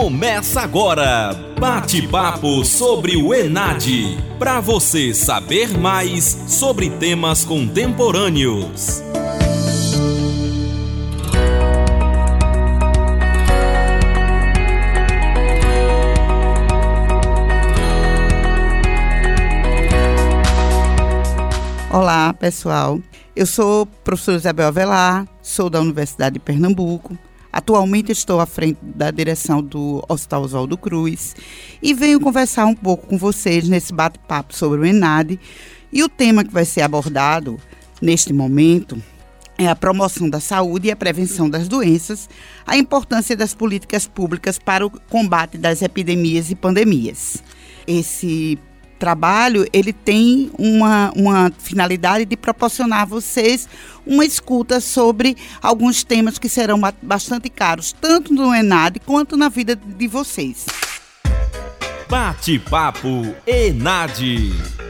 Começa agora, bate-papo sobre o Enad, para você saber mais sobre temas contemporâneos. Olá, pessoal. Eu sou professora Isabel Avelar, sou da Universidade de Pernambuco. Atualmente estou à frente da direção do Hospital Oswaldo Cruz e venho conversar um pouco com vocês nesse bate-papo sobre o ENAD. E o tema que vai ser abordado neste momento é a promoção da saúde e a prevenção das doenças, a importância das políticas públicas para o combate das epidemias e pandemias. Esse trabalho, ele tem uma, uma finalidade de proporcionar a vocês uma escuta sobre alguns temas que serão bastante caros, tanto no ENAD quanto na vida de vocês. Bate-papo ENAD.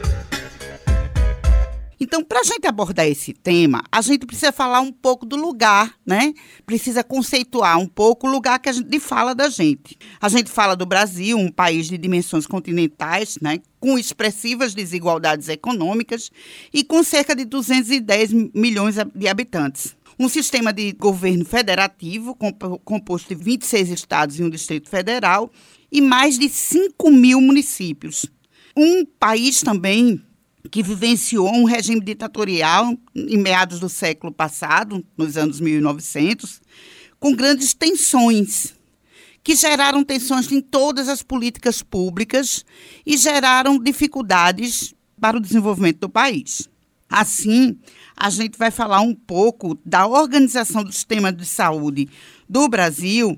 Então, para a gente abordar esse tema, a gente precisa falar um pouco do lugar, né? Precisa conceituar um pouco o lugar que a gente fala da gente. A gente fala do Brasil, um país de dimensões continentais, né? Com expressivas desigualdades econômicas e com cerca de 210 milhões de habitantes um sistema de governo federativo composto de 26 estados e um distrito federal e mais de 5 mil municípios. Um país também que vivenciou um regime ditatorial em meados do século passado, nos anos 1900, com grandes tensões, que geraram tensões em todas as políticas públicas e geraram dificuldades para o desenvolvimento do país. Assim, a gente vai falar um pouco da organização do sistema de saúde do Brasil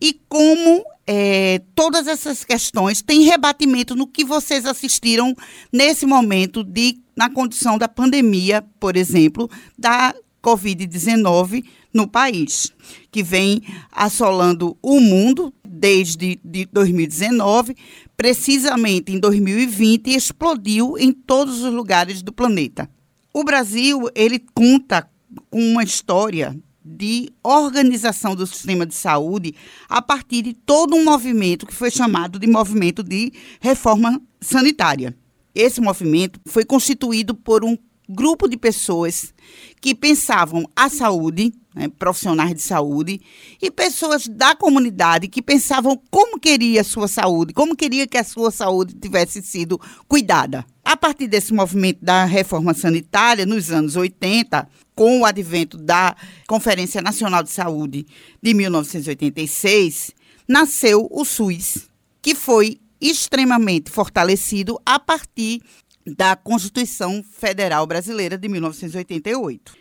e como é, todas essas questões têm rebatimento no que vocês assistiram nesse momento de na condição da pandemia, por exemplo, da Covid-19 no país, que vem assolando o mundo desde de 2019, precisamente em 2020 explodiu em todos os lugares do planeta. O Brasil, ele conta com uma história de organização do sistema de saúde a partir de todo um movimento que foi chamado de movimento de reforma sanitária. Esse movimento foi constituído por um grupo de pessoas que pensavam a saúde, né, profissionais de saúde, e pessoas da comunidade que pensavam como queria a sua saúde, como queria que a sua saúde tivesse sido cuidada. A partir desse movimento da reforma sanitária, nos anos 80, com o advento da Conferência Nacional de Saúde de 1986, nasceu o SUS, que foi extremamente fortalecido a partir da Constituição Federal Brasileira de 1988.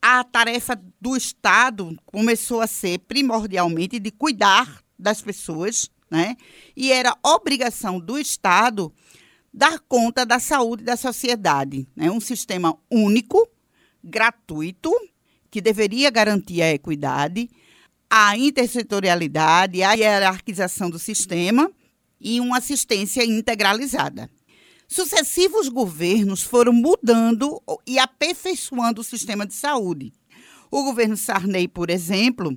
A tarefa do Estado começou a ser primordialmente de cuidar das pessoas, né? E era obrigação do Estado dar conta da saúde da sociedade, né? Um sistema único, gratuito, que deveria garantir a equidade, a intersetorialidade, a hierarquização do sistema e uma assistência integralizada. Sucessivos governos foram mudando e aperfeiçoando o sistema de saúde. O governo Sarney, por exemplo,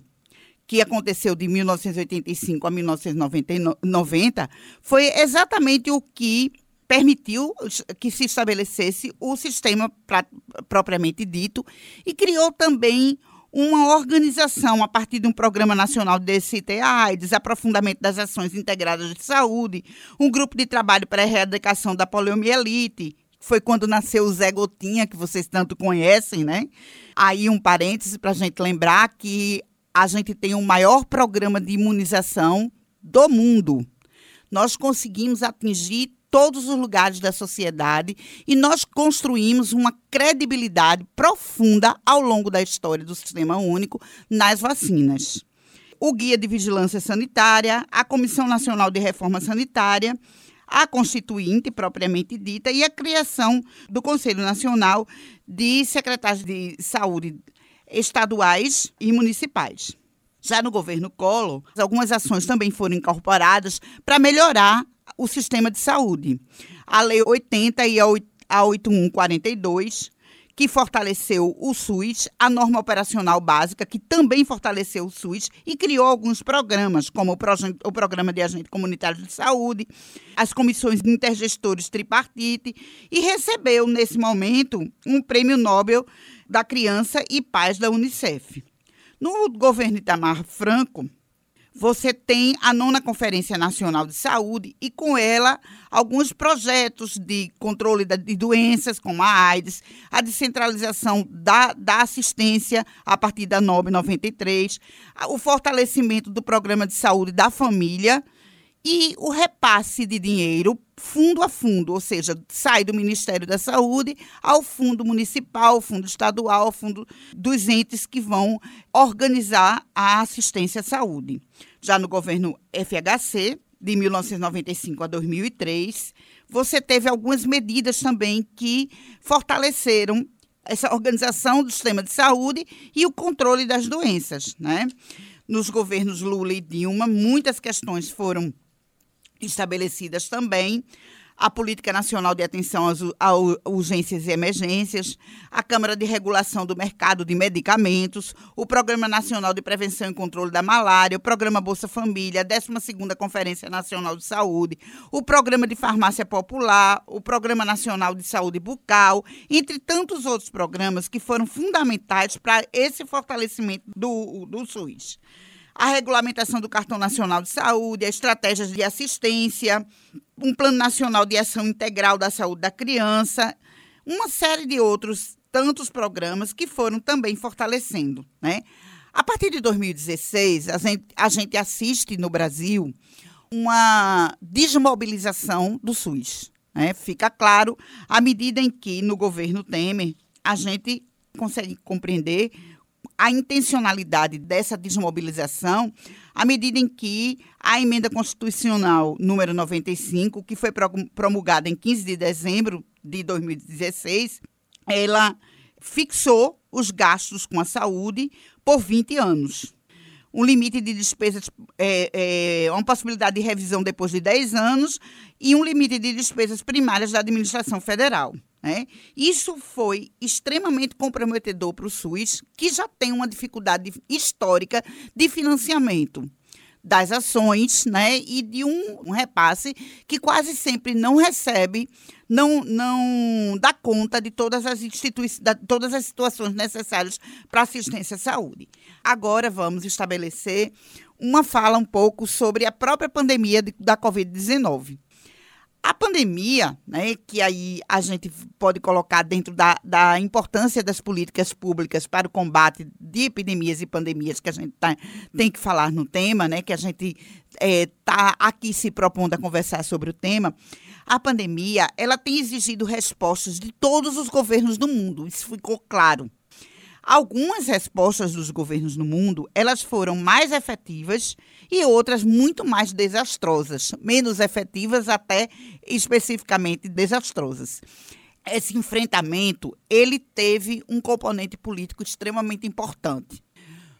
que aconteceu de 1985 a 1990, foi exatamente o que permitiu que se estabelecesse o sistema pra, propriamente dito e criou também uma organização a partir de um programa nacional de DCT AIDS, aprofundamento das ações integradas de saúde, um grupo de trabalho para a erradicação da poliomielite, foi quando nasceu o Zé Gotinha, que vocês tanto conhecem, né? Aí um parêntese para a gente lembrar que a gente tem o maior programa de imunização do mundo. Nós conseguimos atingir todos os lugares da sociedade e nós construímos uma credibilidade profunda ao longo da história do Sistema Único nas vacinas. O Guia de Vigilância Sanitária, a Comissão Nacional de Reforma Sanitária, a Constituinte propriamente dita e a criação do Conselho Nacional de Secretários de Saúde estaduais e municipais. Já no governo Collor, algumas ações também foram incorporadas para melhorar o sistema de saúde. A Lei 80 e a 8142, que fortaleceu o SUS, a norma operacional básica, que também fortaleceu o SUS e criou alguns programas, como o, o Programa de Agente Comunitário de Saúde, as comissões intergestores tripartite, e recebeu, nesse momento, um prêmio Nobel da Criança e Paz da Unicef. No governo Itamar Franco, você tem a nona Conferência Nacional de Saúde e, com ela, alguns projetos de controle de doenças, como a AIDS, a descentralização da, da assistência a partir da NOB 93, o fortalecimento do programa de saúde da família e o repasse de dinheiro fundo a fundo, ou seja, sai do Ministério da Saúde ao fundo municipal, fundo estadual, fundo dos entes que vão organizar a assistência à saúde. Já no governo FHC, de 1995 a 2003, você teve algumas medidas também que fortaleceram essa organização do sistema de saúde e o controle das doenças, né? Nos governos Lula e Dilma, muitas questões foram estabelecidas também a Política Nacional de Atenção a Urgências e Emergências, a Câmara de Regulação do Mercado de Medicamentos, o Programa Nacional de Prevenção e Controle da Malária, o Programa Bolsa Família, a 12ª Conferência Nacional de Saúde, o Programa de Farmácia Popular, o Programa Nacional de Saúde Bucal, entre tantos outros programas que foram fundamentais para esse fortalecimento do, do SUS a regulamentação do Cartão Nacional de Saúde, estratégias de assistência, um Plano Nacional de Ação Integral da Saúde da Criança, uma série de outros tantos programas que foram também fortalecendo. Né? A partir de 2016, a gente, a gente assiste no Brasil uma desmobilização do SUS. Né? Fica claro, à medida em que, no governo Temer, a gente consegue compreender a intencionalidade dessa desmobilização à medida em que a emenda constitucional número 95, que foi promulgada em 15 de dezembro de 2016, ela fixou os gastos com a saúde por 20 anos. Um limite de despesas, é, é, uma possibilidade de revisão depois de 10 anos e um limite de despesas primárias da administração federal. Né? Isso foi extremamente comprometedor para o SUS, que já tem uma dificuldade histórica de financiamento das ações né? e de um, um repasse que quase sempre não recebe, não, não dá conta de todas as, instituições, todas as situações necessárias para assistência à saúde. Agora vamos estabelecer uma fala um pouco sobre a própria pandemia de, da Covid-19. A pandemia, né, que aí a gente pode colocar dentro da, da importância das políticas públicas para o combate de epidemias e pandemias que a gente tá, tem que falar no tema, né, que a gente está é, tá aqui se propondo a conversar sobre o tema, a pandemia ela tem exigido respostas de todos os governos do mundo, isso ficou claro. Algumas respostas dos governos no mundo, elas foram mais efetivas e outras muito mais desastrosas, menos efetivas até especificamente desastrosas. Esse enfrentamento, ele teve um componente político extremamente importante.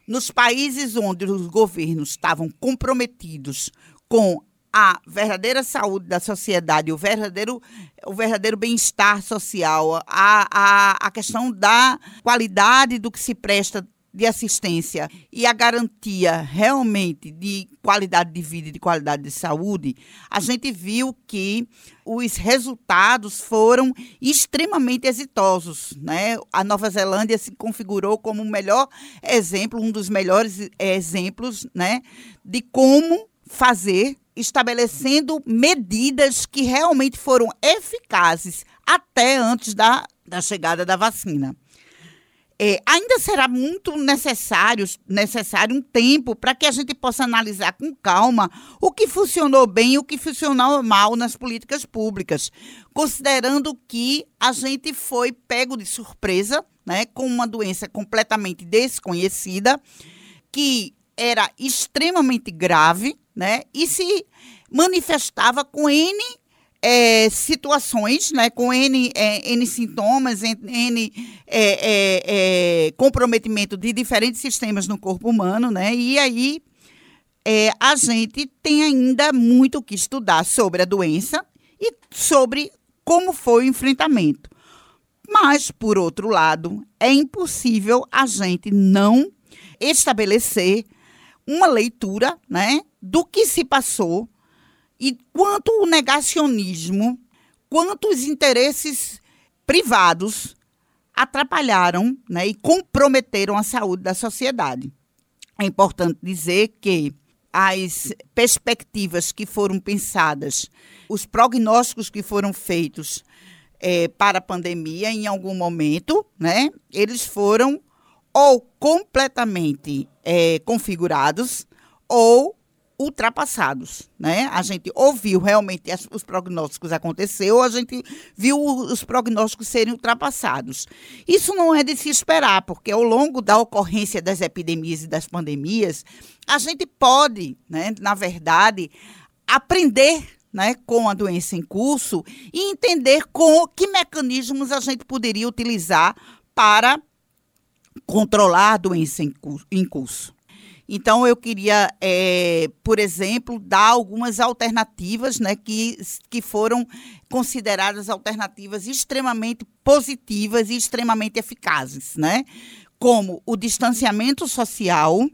Nos países onde os governos estavam comprometidos com a verdadeira saúde da sociedade, o verdadeiro, o verdadeiro bem-estar social, a, a, a questão da qualidade do que se presta de assistência e a garantia realmente de qualidade de vida e de qualidade de saúde, a gente viu que os resultados foram extremamente exitosos. Né? A Nova Zelândia se configurou como o melhor exemplo, um dos melhores exemplos né, de como fazer estabelecendo medidas que realmente foram eficazes até antes da, da chegada da vacina. É, ainda será muito necessário, necessário um tempo para que a gente possa analisar com calma o que funcionou bem e o que funcionou mal nas políticas públicas, considerando que a gente foi pego de surpresa né, com uma doença completamente desconhecida, que era extremamente grave né, e se manifestava com N é, situações, né, com N, é, N sintomas, N é, é, é, comprometimento de diferentes sistemas no corpo humano, né, e aí é, a gente tem ainda muito o que estudar sobre a doença e sobre como foi o enfrentamento. Mas, por outro lado, é impossível a gente não estabelecer uma leitura né, do que se passou e quanto o negacionismo, quanto os interesses privados atrapalharam né, e comprometeram a saúde da sociedade. É importante dizer que as perspectivas que foram pensadas, os prognósticos que foram feitos é, para a pandemia em algum momento, né, eles foram ou completamente é, configurados ou ultrapassados, né? A gente ouviu realmente as, os prognósticos aconteceu, a gente viu os prognósticos serem ultrapassados. Isso não é de se esperar, porque ao longo da ocorrência das epidemias e das pandemias, a gente pode, né, na verdade, aprender né, com a doença em curso e entender com que mecanismos a gente poderia utilizar para controlar a doença em curso. Então, eu queria, é, por exemplo, dar algumas alternativas né, que, que foram consideradas alternativas extremamente positivas e extremamente eficazes, né? como o distanciamento social.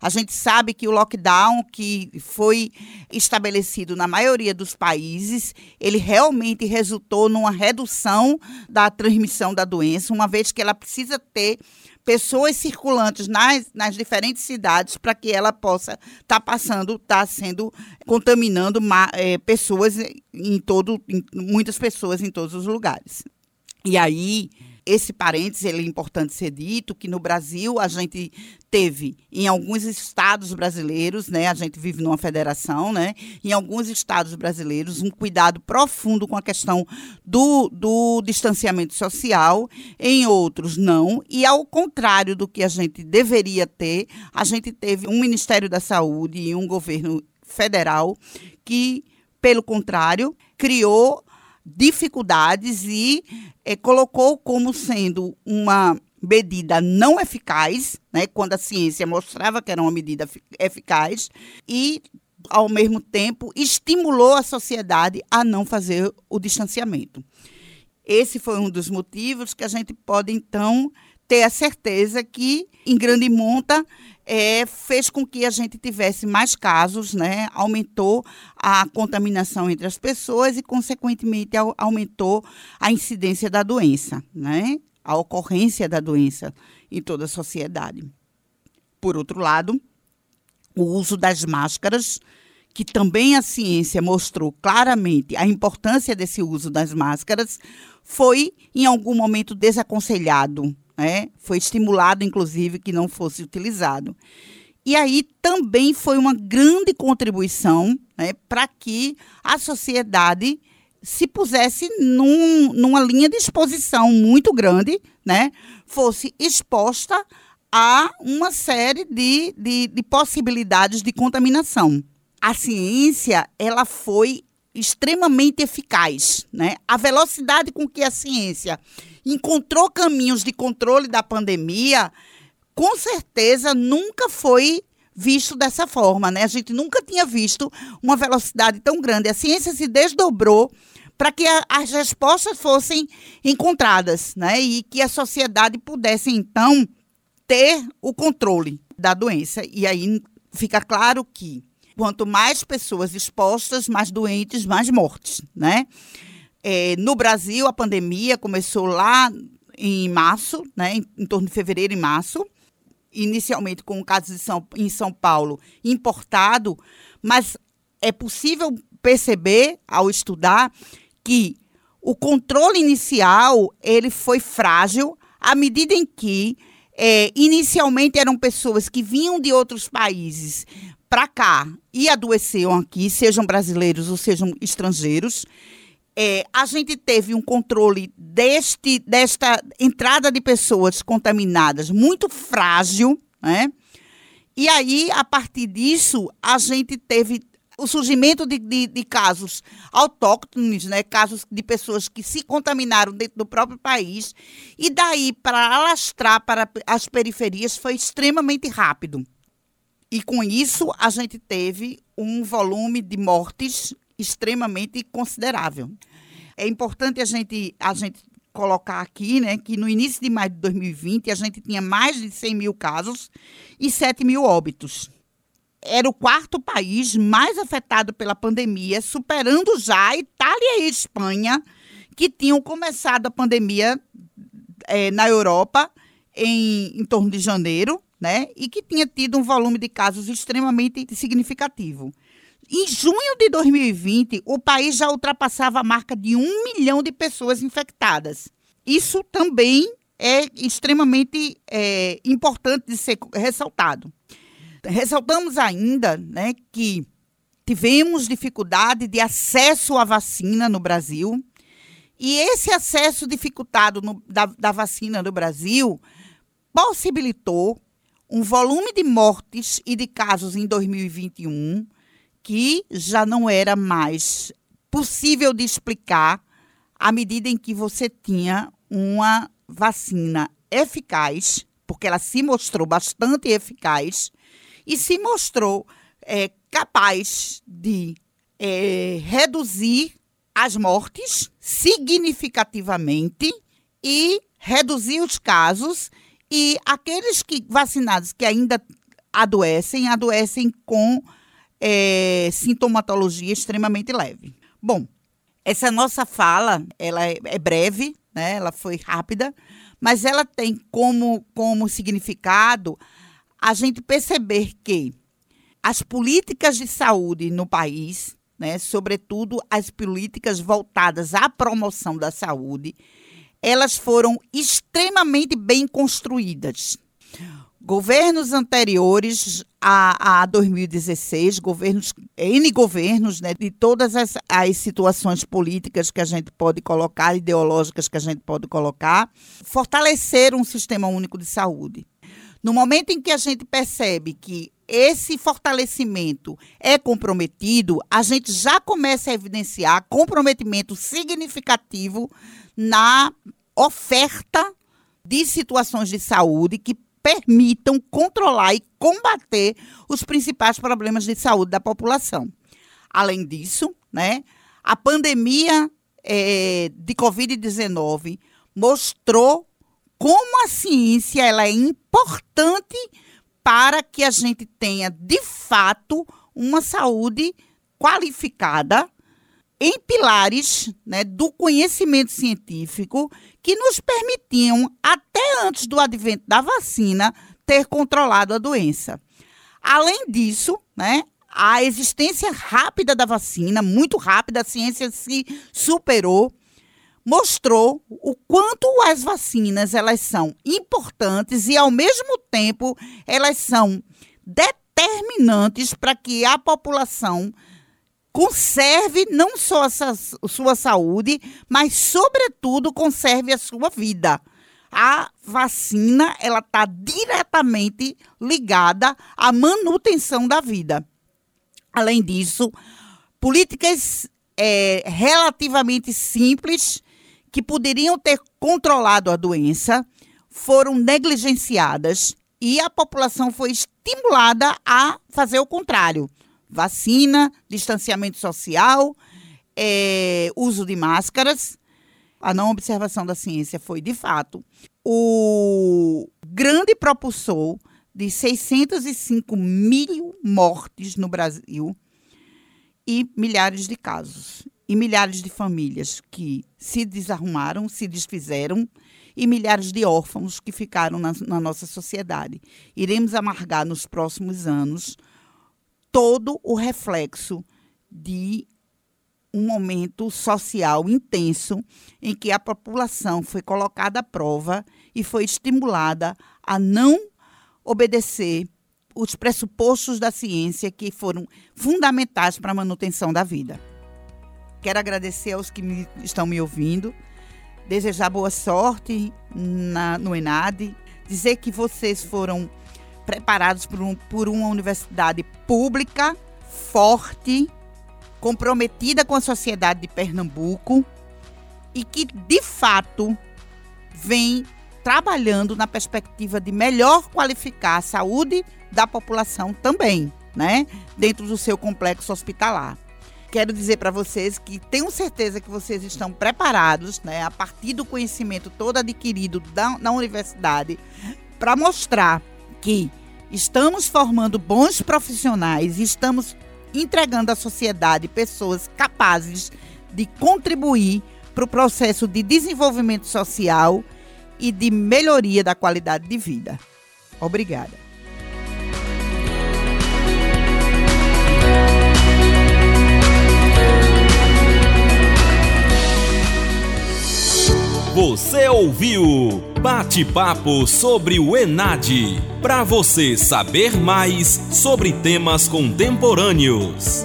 A gente sabe que o lockdown que foi estabelecido na maioria dos países, ele realmente resultou numa redução da transmissão da doença, uma vez que ela precisa ter pessoas circulantes nas, nas diferentes cidades para que ela possa estar tá passando, estar tá sendo contaminando é, pessoas em todo, em, muitas pessoas em todos os lugares. E aí esse parênteses ele é importante ser dito que no Brasil a gente teve em alguns estados brasileiros, né, a gente vive numa federação, né, em alguns estados brasileiros um cuidado profundo com a questão do, do distanciamento social, em outros não, e ao contrário do que a gente deveria ter, a gente teve um Ministério da Saúde e um governo federal que, pelo contrário, criou dificuldades e é, colocou como sendo uma medida não eficaz, né, quando a ciência mostrava que era uma medida eficaz, e, ao mesmo tempo, estimulou a sociedade a não fazer o distanciamento. Esse foi um dos motivos que a gente pode, então, ter a certeza que, em grande monta, é, fez com que a gente tivesse mais casos, né? aumentou a contaminação entre as pessoas e, consequentemente, aumentou a incidência da doença, né? a ocorrência da doença em toda a sociedade. Por outro lado, o uso das máscaras, que também a ciência mostrou claramente a importância desse uso das máscaras, foi em algum momento desaconselhado né? Foi estimulado, inclusive, que não fosse utilizado. E aí também foi uma grande contribuição né, para que a sociedade se pusesse num, numa linha de exposição muito grande, né, fosse exposta a uma série de, de, de possibilidades de contaminação. A ciência ela foi extremamente eficaz. Né? A velocidade com que a ciência encontrou caminhos de controle da pandemia, com certeza nunca foi visto dessa forma, né? A gente nunca tinha visto uma velocidade tão grande. A ciência se desdobrou para que a, as respostas fossem encontradas, né? E que a sociedade pudesse então ter o controle da doença. E aí fica claro que quanto mais pessoas expostas, mais doentes, mais mortes, né? É, no Brasil, a pandemia começou lá em março, né, em, em torno de fevereiro e março, inicialmente com o caso São, em São Paulo importado, mas é possível perceber ao estudar que o controle inicial ele foi frágil à medida em que é, inicialmente eram pessoas que vinham de outros países para cá e adoeceram aqui, sejam brasileiros ou sejam estrangeiros é, a gente teve um controle deste, desta entrada de pessoas contaminadas muito frágil, né? E aí, a partir disso, a gente teve o surgimento de, de, de, casos autóctones, né, casos de pessoas que se contaminaram dentro do próprio país, e daí para alastrar para as periferias foi extremamente rápido. E com isso a gente teve um volume de mortes extremamente considerável. É importante a gente, a gente colocar aqui, né, que no início de maio de 2020 a gente tinha mais de 100 mil casos e 7 mil óbitos. Era o quarto país mais afetado pela pandemia, superando já a Itália e a Espanha, que tinham começado a pandemia é, na Europa em, em torno de janeiro, né? E que tinha tido um volume de casos extremamente significativo. Em junho de 2020, o país já ultrapassava a marca de um milhão de pessoas infectadas. Isso também é extremamente é, importante de ser ressaltado. Ressaltamos ainda né, que tivemos dificuldade de acesso à vacina no Brasil. E esse acesso dificultado no, da, da vacina no Brasil possibilitou um volume de mortes e de casos em 2021 que já não era mais possível de explicar à medida em que você tinha uma vacina eficaz, porque ela se mostrou bastante eficaz e se mostrou é, capaz de é, reduzir as mortes significativamente e reduzir os casos e aqueles que vacinados que ainda adoecem, adoecem com é, sintomatologia extremamente leve. Bom, essa nossa fala, ela é, é breve, né? Ela foi rápida, mas ela tem como, como significado a gente perceber que as políticas de saúde no país, né, sobretudo as políticas voltadas à promoção da saúde, elas foram extremamente bem construídas. Governos anteriores a, a 2016, governos, N governos, né, de todas as, as situações políticas que a gente pode colocar, ideológicas que a gente pode colocar, fortaleceram um sistema único de saúde. No momento em que a gente percebe que esse fortalecimento é comprometido, a gente já começa a evidenciar comprometimento significativo na oferta de situações de saúde que permitam controlar e combater os principais problemas de saúde da população. Além disso, né, a pandemia é, de Covid-19 mostrou como a ciência ela é importante para que a gente tenha, de fato, uma saúde qualificada em pilares né, do conhecimento científico que nos permitiam, até antes do advento da vacina, ter controlado a doença. Além disso, né, a existência rápida da vacina, muito rápida, a ciência se superou, mostrou o quanto as vacinas elas são importantes e ao mesmo tempo elas são determinantes para que a população conserve não só a sua saúde, mas, sobretudo, conserve a sua vida. A vacina ela está diretamente ligada à manutenção da vida. Além disso, políticas é, relativamente simples que poderiam ter controlado a doença foram negligenciadas e a população foi estimulada a fazer o contrário vacina, distanciamento social, é, uso de máscaras. A não observação da ciência foi, de fato, o grande propulsor de 605 mil mortes no Brasil e milhares de casos. E milhares de famílias que se desarrumaram, se desfizeram, e milhares de órfãos que ficaram na, na nossa sociedade. Iremos amargar nos próximos anos todo o reflexo de um momento social intenso em que a população foi colocada à prova e foi estimulada a não obedecer os pressupostos da ciência que foram fundamentais para a manutenção da vida. Quero agradecer aos que me, estão me ouvindo, desejar boa sorte na, no ENAD, dizer que vocês foram preparados por, um, por uma universidade pública, forte, comprometida com a sociedade de Pernambuco e que, de fato, vem trabalhando na perspectiva de melhor qualificar a saúde da população também, né? Dentro do seu complexo hospitalar. Quero dizer para vocês que tenho certeza que vocês estão preparados, né, a partir do conhecimento todo adquirido da, na universidade, para mostrar que estamos formando bons profissionais, estamos entregando à sociedade pessoas capazes de contribuir para o processo de desenvolvimento social e de melhoria da qualidade de vida. Obrigada. Você ouviu Bate-papo sobre o ENAD. Para você saber mais sobre temas contemporâneos.